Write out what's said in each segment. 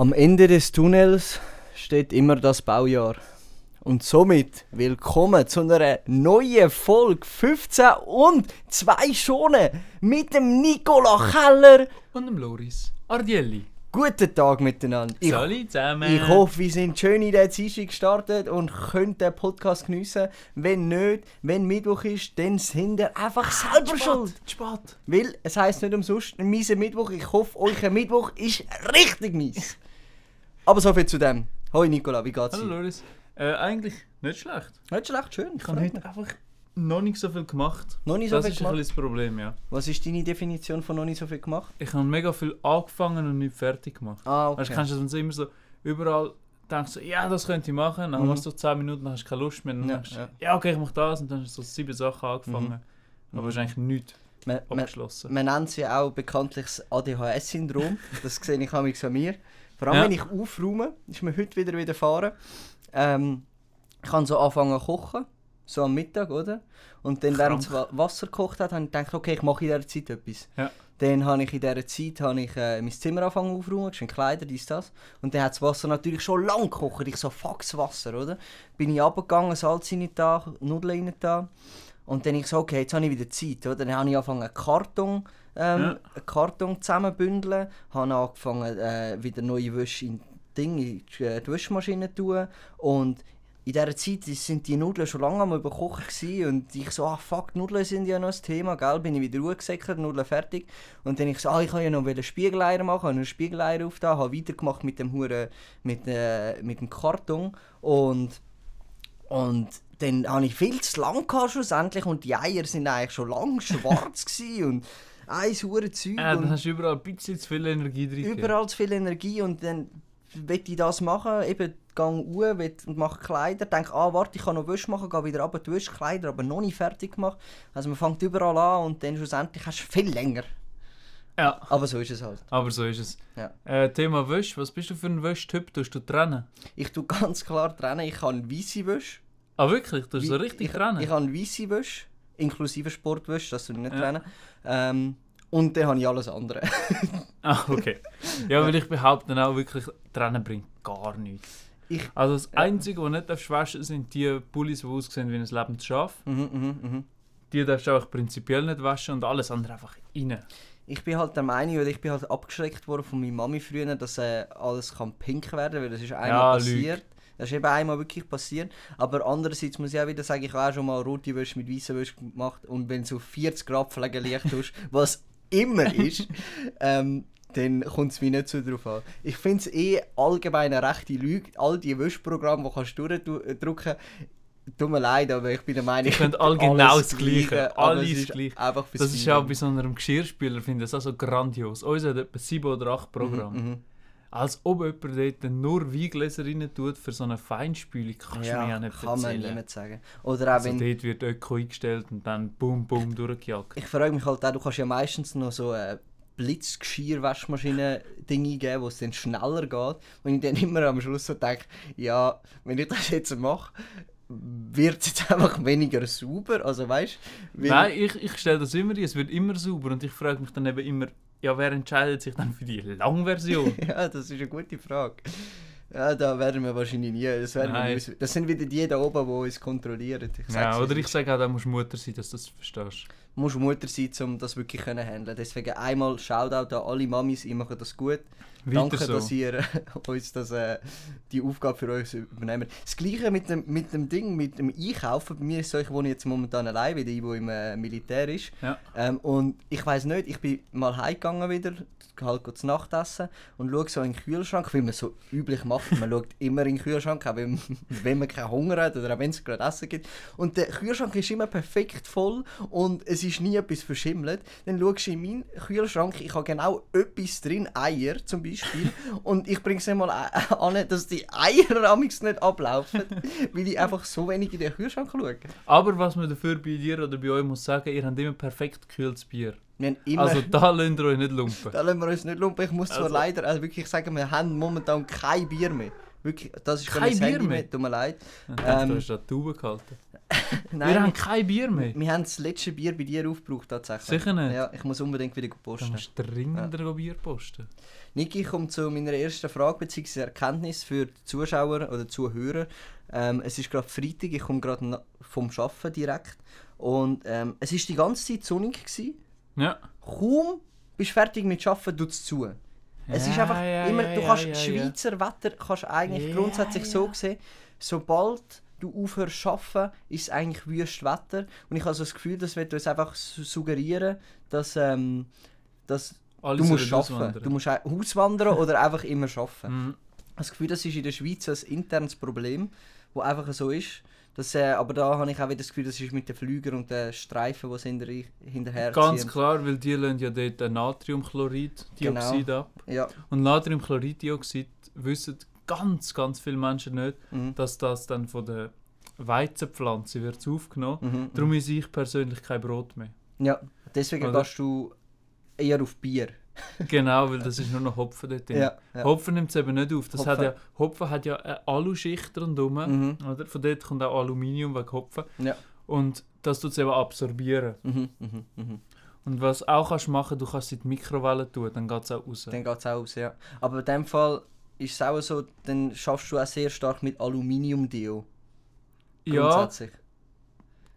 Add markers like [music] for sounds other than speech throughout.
Am Ende des Tunnels steht immer das Baujahr. Und somit willkommen zu einer neuen Folge 15 und 2 Schonen mit dem Nicola Keller. Und dem Loris Ardielli. Guten Tag miteinander. Ich, zusammen. ich hoffe, wir sind schön in der Dienstag gestartet und können den Podcast geniessen. Wenn nicht, wenn Mittwoch ist, dann sind ihr einfach selber schuld. Spät. Weil es heisst nicht umsonst ein mieser Mittwoch. Ich hoffe, euer Mittwoch ist richtig mies. Aber so viel zu dem. Hoi Nicola, wie geht's Hallo dir? Loris. Äh, eigentlich nicht schlecht. Nicht schlecht, schön. Ich habe heute einfach noch nicht so viel gemacht. Noch nicht so das viel ist gemacht? ein bisschen das Problem, ja. Was ist deine Definition von noch nicht so viel gemacht? Ich habe mega viel angefangen und nicht fertig gemacht. Ah, Weißt du, kennst du das, immer so überall denkst, so, ja, das könnte ich machen, dann Mhm. machst du so 10 Minuten, dann hast du keine Lust mehr, dann Ja, denkst du, ja. ja. okay, ich mach das und dann hast du so sieben Sachen angefangen. Aber es ist eigentlich nichts Man, man, abgeschlossen. man nennt sie auch bekanntlich das ADHS-Syndrom. Das sehe ich auch an mir. Vor allem, Ja. wenn ich aufräume, ist mir heute wieder widerfahren. Ähm, ich kann so anfangen zu kochen, so am Mittag, oder? Und dann, während das Wa- Wasser gekocht hat, habe ich gedacht, okay, ich mache in dieser Zeit etwas. Ja. Dann habe ich in dieser Zeit habe ich, äh, mein Zimmer angefangen aufzuräumen, geschwind Kleider, dies, das. Und dann hat das Wasser natürlich schon lang gekocht. Ich so, fuck das Wasser, oder? Bin ich runtergegangen, Salz rein da, Nudeln rein da. Und dann ich so, okay, jetzt habe ich wieder Zeit, oder? Dann habe ich angefangen, einen Karton, ähm, Ja. einen Karton zusammenbündeln. Habe angefangen, äh, wieder neue Wäsche in Ding, in die äh, die Waschmaschine zu tun. Und in dieser Zeit sind die Nudeln schon lange am überkochen und ich so, ah fuck, Nudeln sind ja noch ein Thema, gell? Bin ich wieder hochgesäckert, Nudeln fertig. Und dann ich so, ah, ich kann ja noch einen Spiegeleier machen, habe einen Spiegeleier aufgetan, habe weitergemacht mit dem Hure, mit, äh, mit dem Karton und und dann hatte ich viel zu lang gehabt schlussendlich und die Eier sind eigentlich schon lang schwarz [laughs] gewesen und ein hure Zeug und dann hast du überall ein bisschen zu viel Energie drin. überall zu viel Energie und dann will ich das machen, eben gang uhr und mache Kleider, denke, ah warte, ich kann noch Wäsche machen, gehe wieder runter, die Wäsche, Kleider, aber noch nicht fertig gemacht. Also man fängt überall an und dann schlussendlich hast du viel länger. Ja, Aber so ist es halt. aber so ist es. Ja. Äh, Thema Wäsche, was bist du für ein Wäschtyp? Tust du trennen? Ich tue ganz klar trennen, ich habe weiße Wäsche. Ah wirklich? Du so richtig ich, trennen? Ich habe weiße Wäsche, inklusive Sportwäsche, das ich nicht Ja. trennen. Ähm, und dann habe ich alles andere. [laughs] Ah, okay. Ja, weil ich behaupte auch wirklich, trennen bringt gar nichts. Ich- also das Einzige, was nicht darfst waschen sind die Pullis, die aussehen wie ein lebendes Schaf. mhm, mhm, mhm. Die darfst du auch prinzipiell nicht waschen und alles andere einfach rein. Ich bin halt der Meinung, oder ich bin halt abgeschreckt worden von meiner Mami früher, dass äh, alles kann pink werden kann, weil das ist einmal Ja, passiert. Das ist eben einmal wirklich passiert. Aber andererseits muss ich auch wieder sagen, ich habe auch schon mal rote Wäsche mit weißer Wäsche gemacht und wenn du auf 40 Grad Pflegelicht tust, [laughs] was immer ist, [laughs] ähm, dann kommt es mir nicht so drauf an. Ich finde es eh allgemein eine rechte Lüge. All die Wäschprogramme, die kannst du durchdrücken Tut mir leid, aber ich bin der Meinung, können alle alles genau das Gleiche. Alles gleich. Einfach Das ist ja auch bei so einem Geschirrspüler, finde ich das auch so grandios. Uns hat etwa 7 oder 8 Programme. Mhm, mhm. Als ob jemand dort nur Weingläser rein tut für so eine Feinspülung, kannst du mir ja nicht kann man erzählen. niemand sagen. Oder auch Also wenn, dort wird Öko eingestellt und dann boom, boom durchgejagt. ich frage mich halt auch, du kannst ja meistens noch so eine Blitzgeschirr-Waschmaschine-Ding eingeben, wo es dann schneller geht. Und ich dann immer am Schluss so denke, ja, wenn ich das jetzt mache, wird es jetzt einfach weniger sauber. Also weißt? Nein, ich, ich stelle das immer ein, es wird immer sauber und ich frage mich dann eben immer, ja, wer entscheidet sich dann für die Langversion? [laughs] Ja, das ist eine gute Frage. Ja, da werden wir wahrscheinlich nie. Das, werden wir das sind wieder die da oben, die uns kontrollieren. Ich ja, oder ich sage auch, da musst Mutter sein, dass du das verstehst. Musst Mutter sein, um das wirklich zu handeln. Deswegen einmal Shoutout an alle Mamis, ihr macht das gut. Weiter Danke, so. dass ihr uns das, äh, die Aufgabe für uns übernehmt. Das gleiche mit dem, mit dem Ding, mit dem Einkaufen. Bei mir ist es so, ich wohne jetzt momentan allein, weil der im äh, Militär ist. Ja. Ähm, und ich weiß nicht, ich bin mal heimgegangen wieder, halt zu Nacht essen und schaue so in den Kühlschrank, wie man so üblich macht. Man [laughs] schaut immer in den Kühlschrank, auch wenn, [laughs] wenn man keinen Hunger hat oder auch wenn es gerade Essen gibt. Und der Kühlschrank ist immer perfekt voll und es ist nie etwas verschimmelt. Dann schaust du in meinen Kühlschrank, ich habe genau etwas drin, Eier zum Beispiel. [laughs] und ich bringe es nicht mal an, dass die Eier [laughs] amigs nicht ablaufen, weil ich einfach so wenig in den Kühlschrank schaue. Aber was man dafür bei dir oder bei euch muss sagen, ihr habt immer perfekt gekühltes Bier. Wir immer... Also da lasst ihr euch nicht lumpen. [laughs] Da lassen wir uns nicht lumpen. Ich muss zwar Also- leider also wirklich sagen, wir haben momentan kein Bier mehr. Wirklich, das ist Kein Bier Handy mehr? mehr, tut mir leid. Ich dachte, Ähm, du hast da die Tube gehalten. [laughs] Wir haben Nein, kein Bier mehr. wir, haben das letzte Bier bei dir aufgebraucht tatsächlich. Sicher nicht? Ja, ich muss unbedingt wieder posten. musst du dringender Bier posten. Niki, ich komme zu meiner ersten Frage bzw. Erkenntnis für die Zuschauer oder Zuhörer. Ähm, es ist gerade Freitag, ich komme gerade vom Arbeiten direkt. Und ähm, es ist die ganze Zeit sonnig. Gewesen. Ja. Kaum bist du fertig mit Arbeiten, tut es zu. Es ist Ja, einfach ja, immer, ja, du ja, kannst ja, ja. Schweizer Wetter kannst eigentlich Ja, grundsätzlich so ja. sehen, sobald du aufhörst zu arbeiten, ist es eigentlich wüst Wetter. Und ich habe so das Gefühl, das wird uns einfach su- suggerieren, dass, ähm, dass du musst arbeiten. auswandern. Du musst au- auswandern oder [laughs] einfach immer arbeiten. Mhm. Das Gefühl, das ist in der Schweiz ein internes Problem, das einfach so ist. Das, äh, aber da habe ich auch wieder das Gefühl, das ist mit den Flügern und den Streifen, die sie hinter, hinterher Ganz ziehen. klar, weil die lassen ja dort Natriumchlorid-Dioxid ab. Ja. Und Natriumchlorid-Dioxid wissen ganz, ganz viele Menschen nicht, Mhm. dass das dann von der Weizenpflanze wird aufgenommen. Mhm. Darum esse ich persönlich kein Brot mehr. Ja, deswegen Oder? gehst du eher auf Bier. [laughs] Genau, weil das ist nur noch Hopfen dort drin. Ja, ja. Hopfen nimmt es eben nicht auf. Das Hopfen- Hat ja, Hopfen hat ja eine Aluschicht rundherum. Mhm. Oder? Von dort kommt auch Aluminium wegen Hopfen. Ja. Und das tut es eben absorbieren. Mhm. Mhm. Mhm. Und was auch kannst machen, du kannst es in die Mikrowelle tun, dann geht es auch raus. Dann geht es auch aus, ja. Aber in dem Fall ist es auch so, dann schaffst du auch sehr stark mit Aluminiumdeo. ja,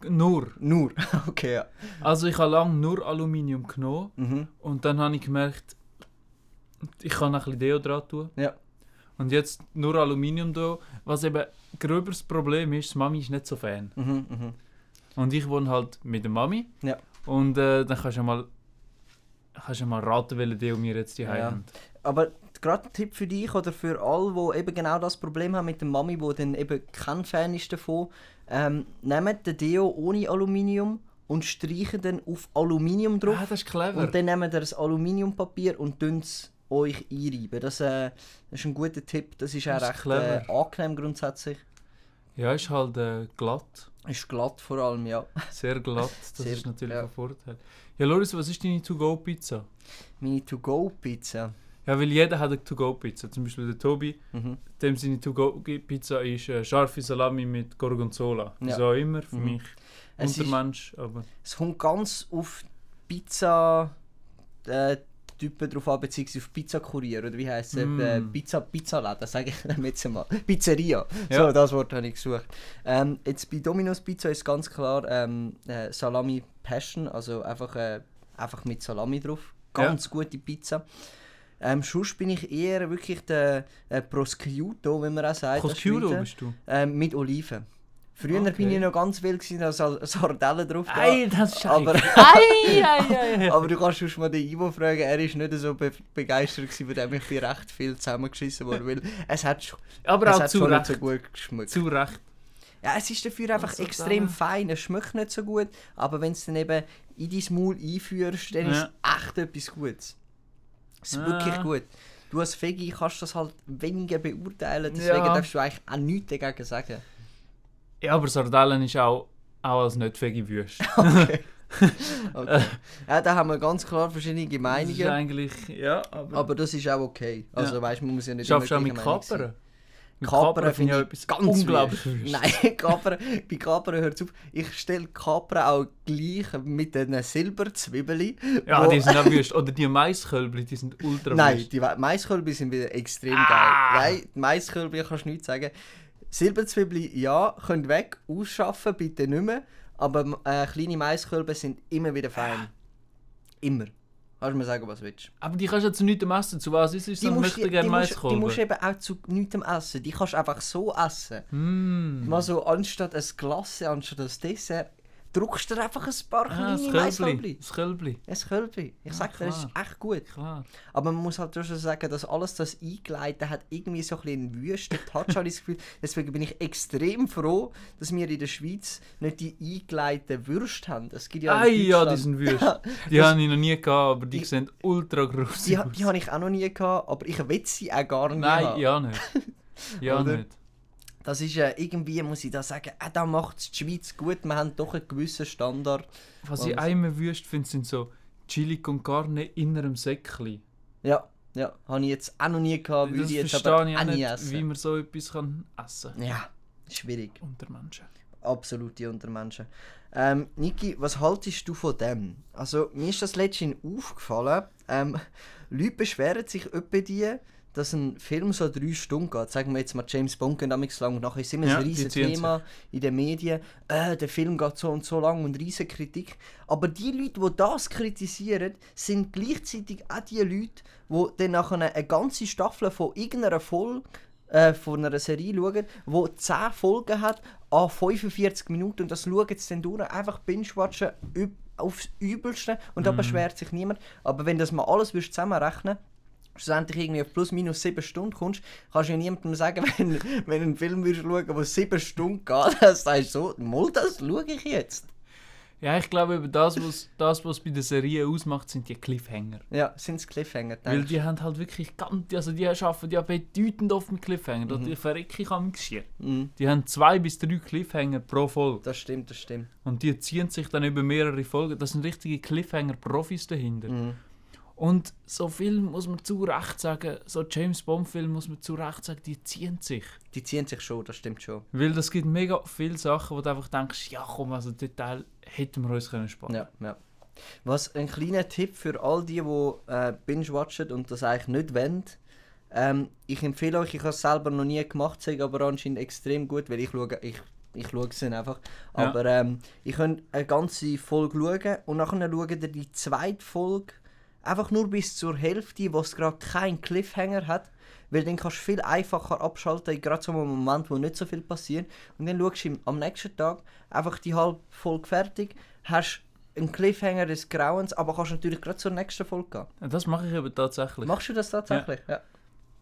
nur. Nur. [laughs] okay, ja. Also ich habe lange nur Aluminium genommen Mhm. und dann habe ich gemerkt, ich kann noch ein bisschen Deo dran tun. Ja. Und jetzt nur Aluminium da, was eben gröberes Problem ist, die Mami ist nicht so Fan. Mhm. Mhm. Und ich wohne halt mit der Mami. Ja. Und äh, dann kannst du ja mal, kannst du ja mal raten, welche Deo wir jetzt hier Ja. haben. Aber gerade ein Tipp für dich oder für alle, die eben genau das Problem haben mit der Mami, wo dann eben kein Fan ist davon, ähm, nehmt den Deo ohne Aluminium und streichen dann auf Aluminium drauf. Ah, das ist clever. Und dann nehmt ihr das Aluminiumpapier und dünnt es euch einreiben. Das, äh, das ist ein guter Tipp. Das ist auch Das ist recht äh, angenehm grundsätzlich. ja, ist halt äh, glatt. Ist glatt vor allem, ja. Sehr glatt. Das Sehr- ist natürlich ja. ein Vorteil. Ja, Loris, was ist deine To-Go-Pizza? Meine To-Go-Pizza. Ja, weil jeder hat eine To-Go-Pizza. Zum Beispiel der Tobi, Mhm. dem seine To-Go-Pizza ist äh, scharfe Salami mit Gorgonzola. Ja. Auch immer, für Mhm. mich Es ist- Untermensch, aber... Es kommt ganz auf Pizza äh, Typen drauf an, beziehungsweise auf Pizzakurier, oder wie heisst es? Mm. Äh, Pizza, Pizzaläden, sage ich [laughs] dem jetzt mal. Pizzeria, Ja. so, das Wort habe ich gesucht. Ähm, jetzt bei Domino's Pizza ist ganz klar ähm, äh, Salami Passion, also einfach, äh, einfach mit Salami drauf. Ganz gute Pizza. Ähm, sonst bin ich eher wirklich der äh, Prosciutto, wie man auch sagt. Prosciutto bist du? Ähm, mit Oliven. Früher Okay. bin ich noch ganz wild, gewesen, da Sal- Sardellen drauf. da. Ey, das ist aber, [laughs] Ei, ei, ei, ei. [laughs] aber du kannst sonst mal den Ivo fragen, er ist nicht so be begeistert gewesen, von dem ich bin recht viel zusammengeschissen worden, weil es hat, sch- Aber es auch hat zu schon Recht. nicht so gut geschmeckt. Zu Recht. Ja, es ist dafür einfach Also extrem fein, es schmeckt nicht so gut, aber wenn du es dann eben in dein Maul einführst, dann ist Ja. es echt etwas Gutes. Es ist wirklich gut. Du als Veggie kannst das halt weniger beurteilen, deswegen Ja. darfst du eigentlich auch nichts dagegen sagen. Ja, aber Sardellen ist auch, auch als nicht veggie wüst. [laughs] Okay. [laughs] okay. ja, da haben wir ganz klar verschiedene Das ist Meinungen. eigentlich... Ja, aber... Aber das ist auch okay. Also Ja. weißt man muss ja nicht Schaffst du auch mit sein. Kapern? Finde ich etwas ganz unglaublich. [laughs] Nein, [laughs] Kapern, bei Kapern hört auf. Ich stelle Kapern auch gleich mit den Silberzwiebeln. Ja, die sind auch wüst. Oder die Maiskölbli, die sind ultra Nein, wüst. die We- Maiskölbli sind wieder extrem Ah. geil. Nein, die Maiskölbli kannst du nichts sagen. Silberzwiebeln, ja, könnt weg, ausschaffen, bitte nicht mehr. Aber äh, kleine Maiskölben sind immer wieder fein. Immer. Kannst du mir sagen, was du willst. Aber die kannst du ja zu nichts essen. Zu was ist es? Die musst, die, gerne die, musst, die musst du eben auch zu nichts essen. Die kannst du einfach so essen. Mm. Mal so anstatt ein Glas, anstatt ein Dessert, druckst du dir einfach ein paar Ah, kleine. Maiskölbli. Das Kölbli. Ein Kölbli. Ich Ja, sag dir, das ist echt gut. Klar. Aber man muss halt trotzdem sagen, dass alles das eingeleitet hat, irgendwie so ein bisschen einen wüsten Touch, habe ich das Gefühl. [laughs] Deswegen bin ich extrem froh, dass wir in der Schweiz nicht die eingeleiteten Würste haben. Es gibt ja Ei, ja, die sind wüst. Ja, [laughs] Die habe ich noch nie gehabt, aber die, Die- sehen ultra gross die, aus. die habe ich auch noch nie gehabt, aber ich will sie auch gar nicht Nein, haben. ja nicht. Ja [laughs] nicht. Das ist äh, irgendwie, muss ich da sagen, äh, da macht es die Schweiz gut. Wir haben doch einen gewissen Standard. Was ich einmal wüst finde, sind so Chili con Carne in einem Säckchen. Ja, ja, habe ich jetzt auch noch nie gehabt, Das ich jetzt aber ich auch nicht, essen. wie man so etwas kann essen kann. Ja, schwierig. Unter Menschen. absolute Untermenschen. Ähm, Niki, was haltest du von dem? Also, mir ist das letztens aufgefallen. Ähm, [laughs] Leute beschweren sich etwa die, dass ein Film so drei Stunden geht. Sagen wir jetzt mal James Bond geht damals lang. Nachher ist immer Ja, ein riesiges Thema in den Medien. Äh, der Film geht so und so lang und riesige Kritik. Aber die Leute, die das kritisieren, sind gleichzeitig auch die Leute, die dann nachher eine ganze Staffel von irgendeiner Folge äh, von einer Serie schauen, die 10 Folgen hat, an 45 Minuten und das schauen sie dann durch, einfach binge-watchen aufs Übelste und da beschwert sich niemand. Aber wenn das mal alles würdest zusammenrechnen schlussendlich irgendwie auf plus minus 7 Stunden kommst, kannst du ja niemandem sagen, [laughs] wenn, wenn du einen Film würdest schauen der 7 Stunden geht, [laughs] dann sagst du so, mal das schaue ich jetzt. Ja, ich glaube, eben das, was das, was bei der Serie ausmacht, sind die Cliffhanger. Ja, sind es Cliffhanger, Weil denkst die haben halt wirklich ganz, also die arbeiten ja bedeutend oft mit Cliffhanger. Mhm. Die verrecke ich am du? Mhm, Die haben zwei bis drei Cliffhanger pro Folge. das stimmt, das stimmt. Und die ziehen sich dann über mehrere Folgen. Das sind richtige Cliffhanger-Profis dahinter. Mhm. Und so Film muss man zu Recht sagen, so James Bond-Film muss man zu Recht sagen, die ziehen sich. Die ziehen sich schon, das stimmt schon. Weil es gibt mega viele Sachen, wo du einfach denkst, ja komm, also den Teil hätten wir uns können sparen Ja, ja. Was ein kleiner Tipp für all die, die äh, binge-watchen und das eigentlich nicht wollen. Ähm, ich empfehle euch, ich habe es selber noch nie gemacht, sage aber anscheinend extrem gut, weil ich schaue, ich, ich schaue es einfach. Ja. Aber ähm, ich könnt eine ganze Folge schauen und nachher schaut ihr die zweite Folge einfach nur bis zur Hälfte, wo es gerade keinen Cliffhanger hat. Weil dann kannst du viel einfacher abschalten, gerade so einem Moment, wo nicht so viel passiert. Und dann schaust du am nächsten Tag einfach die halbe Folge fertig, hast einen Cliffhanger des Grauens, aber kannst natürlich gerade zur nächsten Folge gehen. Ja, Das mache ich aber tatsächlich. Machst du das tatsächlich? Ja.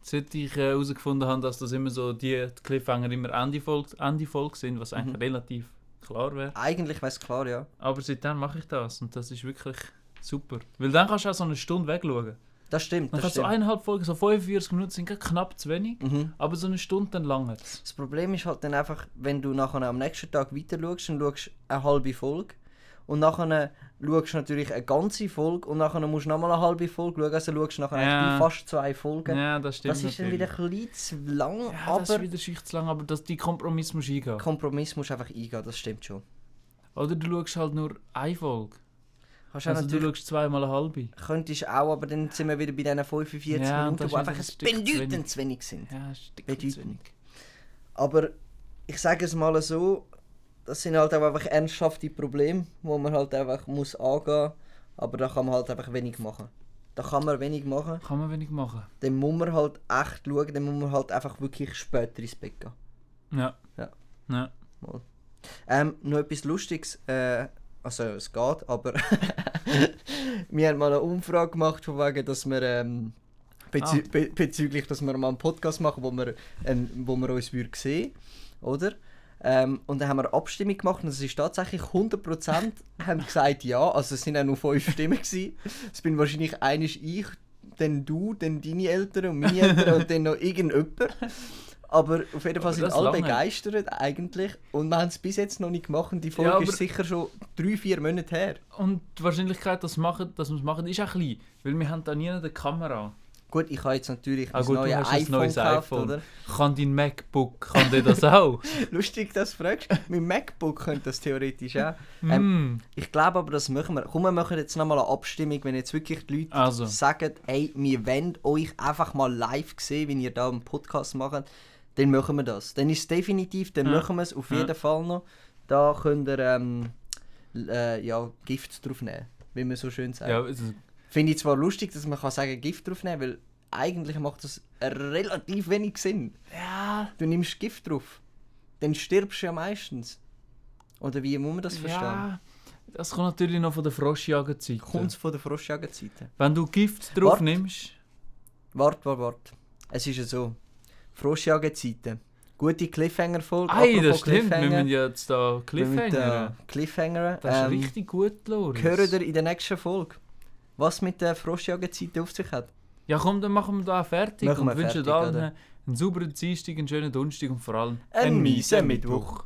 Seit ich äh, herausgefunden habe, dass das immer so die Cliffhanger immer Ende Folge, Ende Folge sind, was eigentlich Mhm. relativ klar wäre. Eigentlich wäre es klar, ja. Aber seitdem mache ich das und das ist wirklich super. Weil dann kannst du auch so eine Stunde wegschauen. Das stimmt, Dann das kannst du so stimmt. eineinhalb Folgen, so 45 Minuten sind knapp zu wenig, Mhm. aber so eine Stunde dann lange. Das Problem ist halt dann einfach, wenn du nachher am nächsten Tag weiter schaust, dann schaust du eine halbe Folge. Und nachher schaust du natürlich eine ganze Folge und nachher musst du nochmal eine halbe Folge schauen. Also schaust du nachher Ja. fast zwei Folgen. Ja, das stimmt. das ist dann wieder ein bisschen zu lang, ja, das ist aber wieder schicht zu lang, aber das, die Kompromiss musst du eingehen. Kompromiss musst du einfach eingehen, das stimmt schon. Oder du schaust halt nur eine Folge. Du Also du natürlich, schaust zweimal eine halbe. könntest auch, aber dann sind wir wieder bei diesen 45 Ja, Minuten, die einfach ein ein Stück zu bedeutend wenig. zu wenig sind. Ja, dick zu Bedeutend. wenig. Aber ich sage es mal so, das sind halt auch einfach ernsthafte Probleme, wo man halt einfach muss angehen aber da kann man halt einfach wenig machen. Da kann man wenig machen, Kann man wenig machen. dann muss man halt echt schauen, dann muss man halt einfach wirklich später ins Bett gehen. Ja. Ja. Ja. Ähm, noch etwas Lustiges, äh, also es geht, aber [laughs] wir haben mal eine Umfrage gemacht, von wegen, dass wir ähm, bezü Ah. be bezüglich, dass wir mal einen Podcast machen, wo wir, ähm, wo wir uns würden sehen, oder? Ähm, und dann haben wir eine Abstimmung gemacht und es ist tatsächlich 100% haben gesagt ja, also es sind auch nur 5 Stimmen gewesen. Es bin wahrscheinlich einisch ich, dann du, dann deine Eltern und meine Eltern und dann noch irgendjemand. Aber auf jeden Fall sind alle lange. begeistert eigentlich und wir haben es bis jetzt noch nicht gemacht und die Folge Ja, ist sicher schon 3-4 Monate her. Und die Wahrscheinlichkeit, dass, machen, dass wir es machen, ist auch klein. Weil wir haben da nie eine Kamera. Gut, ich habe jetzt natürlich Ah gut, du neues hast ein iPhone neues gekauft, iPhone. oder? Kann dein MacBook, kann der das auch? [laughs] Lustig, dass du fragst. Mein MacBook könnte das theoretisch auch. Ähm, mm. Ich glaube aber, das machen wir. Komm, wir machen jetzt nochmal eine Abstimmung, wenn jetzt wirklich die Leute Also. sagen, ey, wir wollen euch einfach mal live sehen, wenn ihr da einen Podcast macht, dann machen wir das. Dann ist es definitiv, dann Ja. machen wir es auf Ja. jeden Fall noch. Da könnt ihr ähm, äh, ja, Gift drauf nehmen, wie man so schön sagt. Ja, also, Finde ich zwar lustig, dass man kann sagen Gift drauf nehmen, weil eigentlich macht das relativ wenig Sinn. ja, Du nimmst Gift drauf, dann stirbst du ja meistens. Oder wie muss man das verstehen? ja. Das kommt natürlich noch von der Froschjagerzeit. Kommt es von der Froschjagerzeiten? Wenn du Gift drauf Wart. nimmst, Warte, warte, warte. Es ist ja so. Froschjagerzeiten. Gute Cliffhanger-Folge. Ei, apropos das stimmt. Wir müssen jetzt da Cliffhanger. Cliffhanger. Das ist ähm, richtig gut, Loris. Hören ihr in der nächsten Folge, was mit der Froschjagerzeiten auf sich hat. Ja, komm, dann machen wir da fertig Machen und wünschen allen oder? einen sauberen Dienstag, einen schönen Donnerstag und vor allem Einen miesen miesen Mittwoch.